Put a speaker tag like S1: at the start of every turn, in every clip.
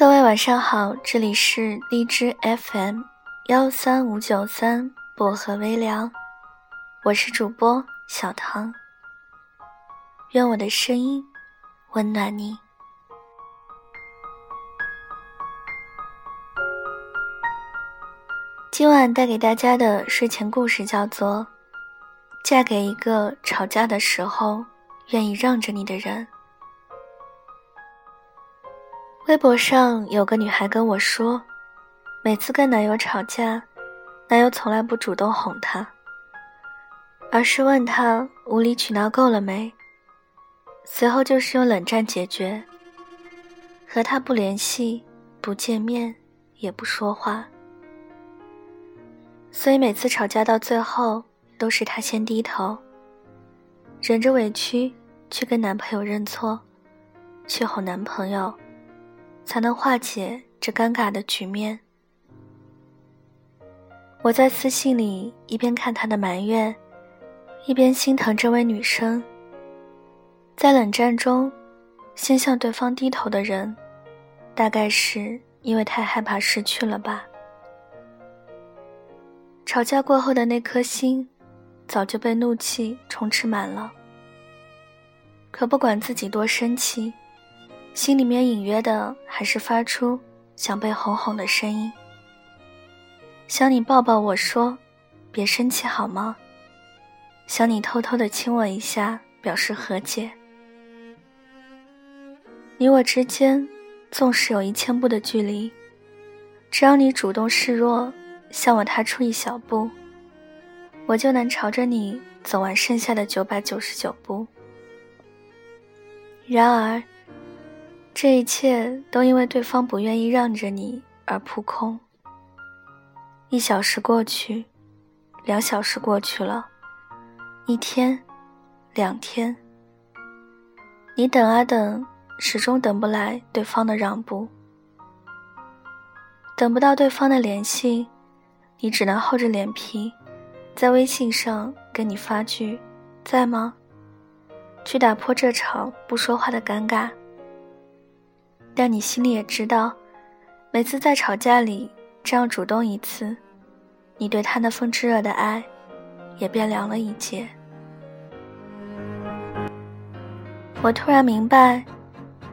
S1: 各位晚上好，这里是荔枝 FM 幺三五九三薄荷微凉，我是主播小唐。愿我的声音温暖你。今晚带给大家的睡前故事叫做《嫁给一个吵架的时候愿意让着你的人》。微博上有个女孩跟我说，每次跟男友吵架，男友从来不主动哄她，而是问她无理取闹够了没，随后就是用冷战解决，和他不联系、不见面、也不说话，所以每次吵架到最后都是她先低头，忍着委屈去跟男朋友认错，去哄男朋友。才能化解这尴尬的局面。我在私信里一边看他的埋怨，一边心疼这位女生。在冷战中，先向对方低头的人，大概是因为太害怕失去了吧。吵架过后的那颗心，早就被怒气充斥满了。可不管自己多生气。心里面隐约的还是发出想被哄哄的声音，想你抱抱我说，别生气好吗？想你偷偷的亲我一下，表示和解。你我之间，纵使有一千步的距离，只要你主动示弱，向我踏出一小步，我就能朝着你走完剩下的九百九十九步。然而。这一切都因为对方不愿意让着你而扑空。一小时过去，两小时过去了，一天，两天，你等啊等，始终等不来对方的让步，等不到对方的联系，你只能厚着脸皮，在微信上跟你发句“在吗”，去打破这场不说话的尴尬。但你心里也知道，每次在吵架里这样主动一次，你对他那份炙热的爱，也变凉了一截。我突然明白，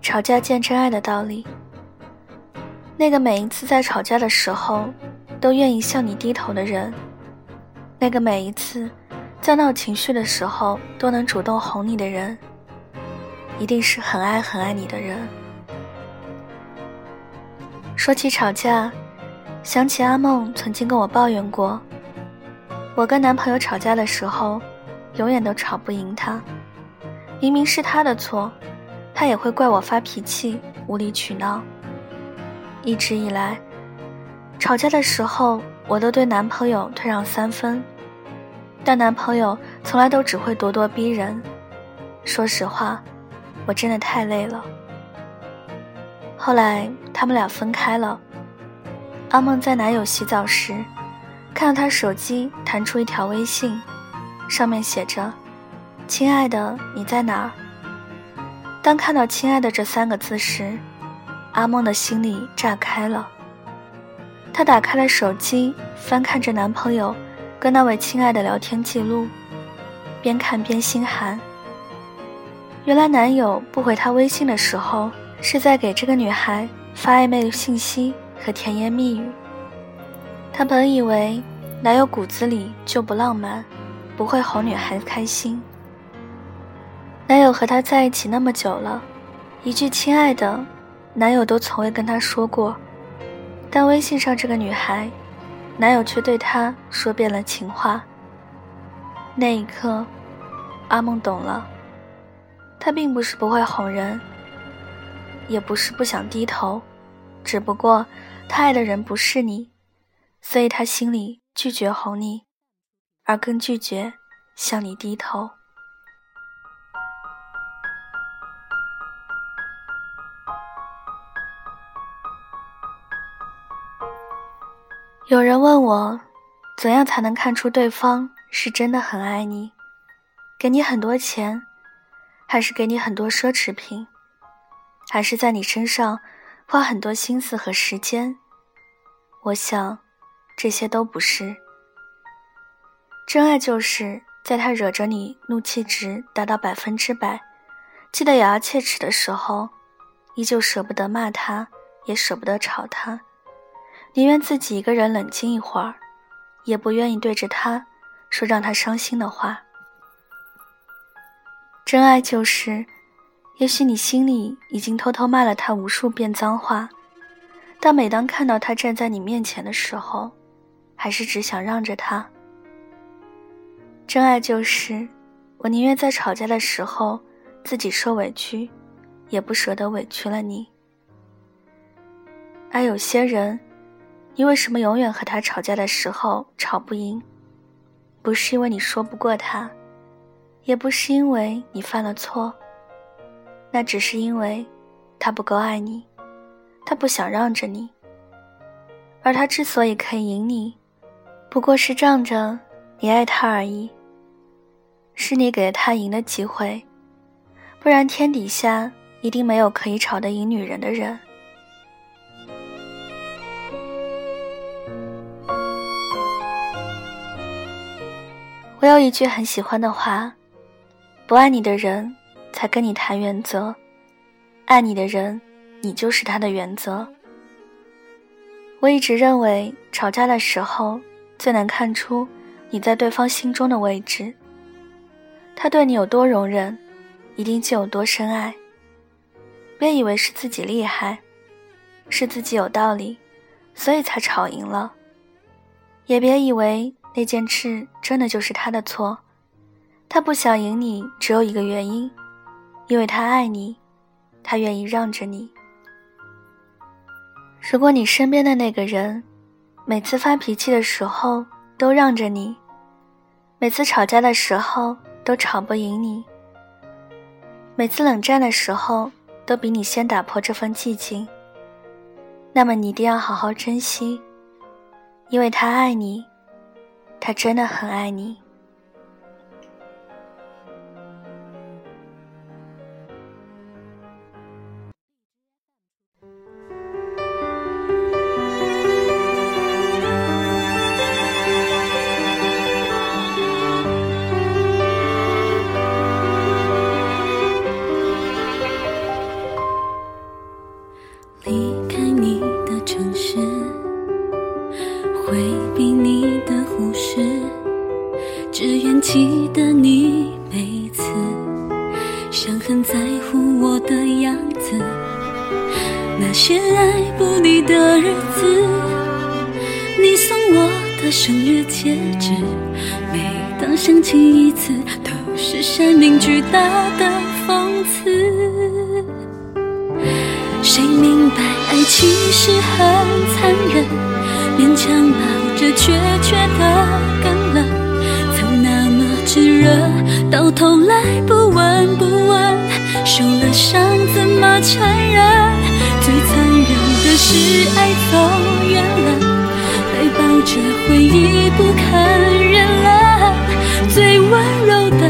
S1: 吵架见真爱的道理。那个每一次在吵架的时候，都愿意向你低头的人，那个每一次在闹情绪的时候都能主动哄你的人，一定是很爱很爱你的人。说起吵架，想起阿梦曾经跟我抱怨过，我跟男朋友吵架的时候，永远都吵不赢他。明明是他的错，他也会怪我发脾气、无理取闹。一直以来，吵架的时候，我都对男朋友退让三分，但男朋友从来都只会咄咄逼人。说实话，我真的太累了。后来他们俩分开了。阿梦在男友洗澡时，看到他手机弹出一条微信，上面写着：“亲爱的，你在哪儿？”当看到“亲爱的”这三个字时，阿梦的心里炸开了。她打开了手机，翻看着男朋友跟那位亲爱的聊天记录，边看边心寒。原来男友不回她微信的时候。是在给这个女孩发暧昧的信息和甜言蜜语。她本以为男友骨子里就不浪漫，不会哄女孩开心。男友和她在一起那么久了，一句“亲爱的”，男友都从未跟她说过。但微信上这个女孩，男友却对她说遍了情话。那一刻，阿梦懂了，他并不是不会哄人。也不是不想低头，只不过他爱的人不是你，所以他心里拒绝哄你，而更拒绝向你低头。有人问我，怎样才能看出对方是真的很爱你？给你很多钱，还是给你很多奢侈品？还是在你身上花很多心思和时间。我想，这些都不是真爱，就是在他惹着你怒气值达到百分之百，气得咬牙切齿的时候，依旧舍不得骂他，也舍不得吵他，宁愿自己一个人冷静一会儿，也不愿意对着他说让他伤心的话。真爱就是，也许你心里已经偷偷骂了他无数遍脏话，但每当看到他站在你面前的时候，还是只想让着他。真爱就是，我宁愿在吵架的时候自己受委屈，也不舍得委屈了你。而有些人，你为什么永远和他吵架的时候吵不赢？不是因为你说不过他。也不是因为你犯了错，那只是因为他不够爱你，他不想让着你。而他之所以可以赢你，不过是仗着你爱他而已。是你给了他赢的机会，不然天底下一定没有可以吵得赢女人的人。我有一句很喜欢的话。不爱你的人，才跟你谈原则；爱你的人，你就是他的原则。我一直认为，吵架的时候最能看出你在对方心中的位置。他对你有多容忍，一定就有多深爱。别以为是自己厉害，是自己有道理，所以才吵赢了。也别以为那件事真的就是他的错。他不想赢你，只有一个原因，因为他爱你，他愿意让着你。如果你身边的那个人，每次发脾气的时候都让着你，每次吵架的时候都吵不赢你，每次冷战的时候都比你先打破这份寂静，那么你一定要好好珍惜，因为他爱你，他真的很爱你。
S2: 那些爱不离的日子，你送我的生日戒指，每当想起一次，都是生命巨大的讽刺。谁明白爱其实很残忍，勉强抱着却觉得更冷。曾那么炙热，到头来不闻不问，受了伤怎么承认？是爱走远了。还抱着回忆不肯认了，最温柔的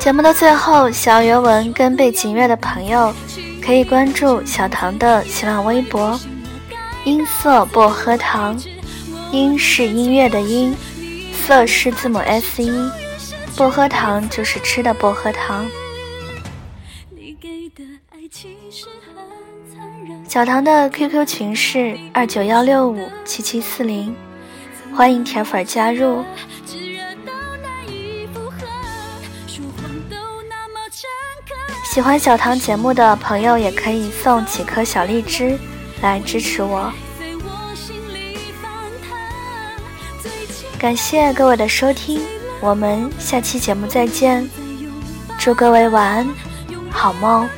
S1: 节目的最后，小原文跟背景乐的朋友可以关注小唐的新浪微博“音色薄荷糖”，
S2: 音是音乐的音，色是字母 S 一，薄荷糖就是吃的薄荷糖。小唐的 QQ 群是二九幺六五七七四零，欢迎铁粉加入。喜欢小唐节目的朋友也可以送几颗小荔枝来支持我。感谢各位的收听，我们下期节目再见，祝各位晚安，好梦。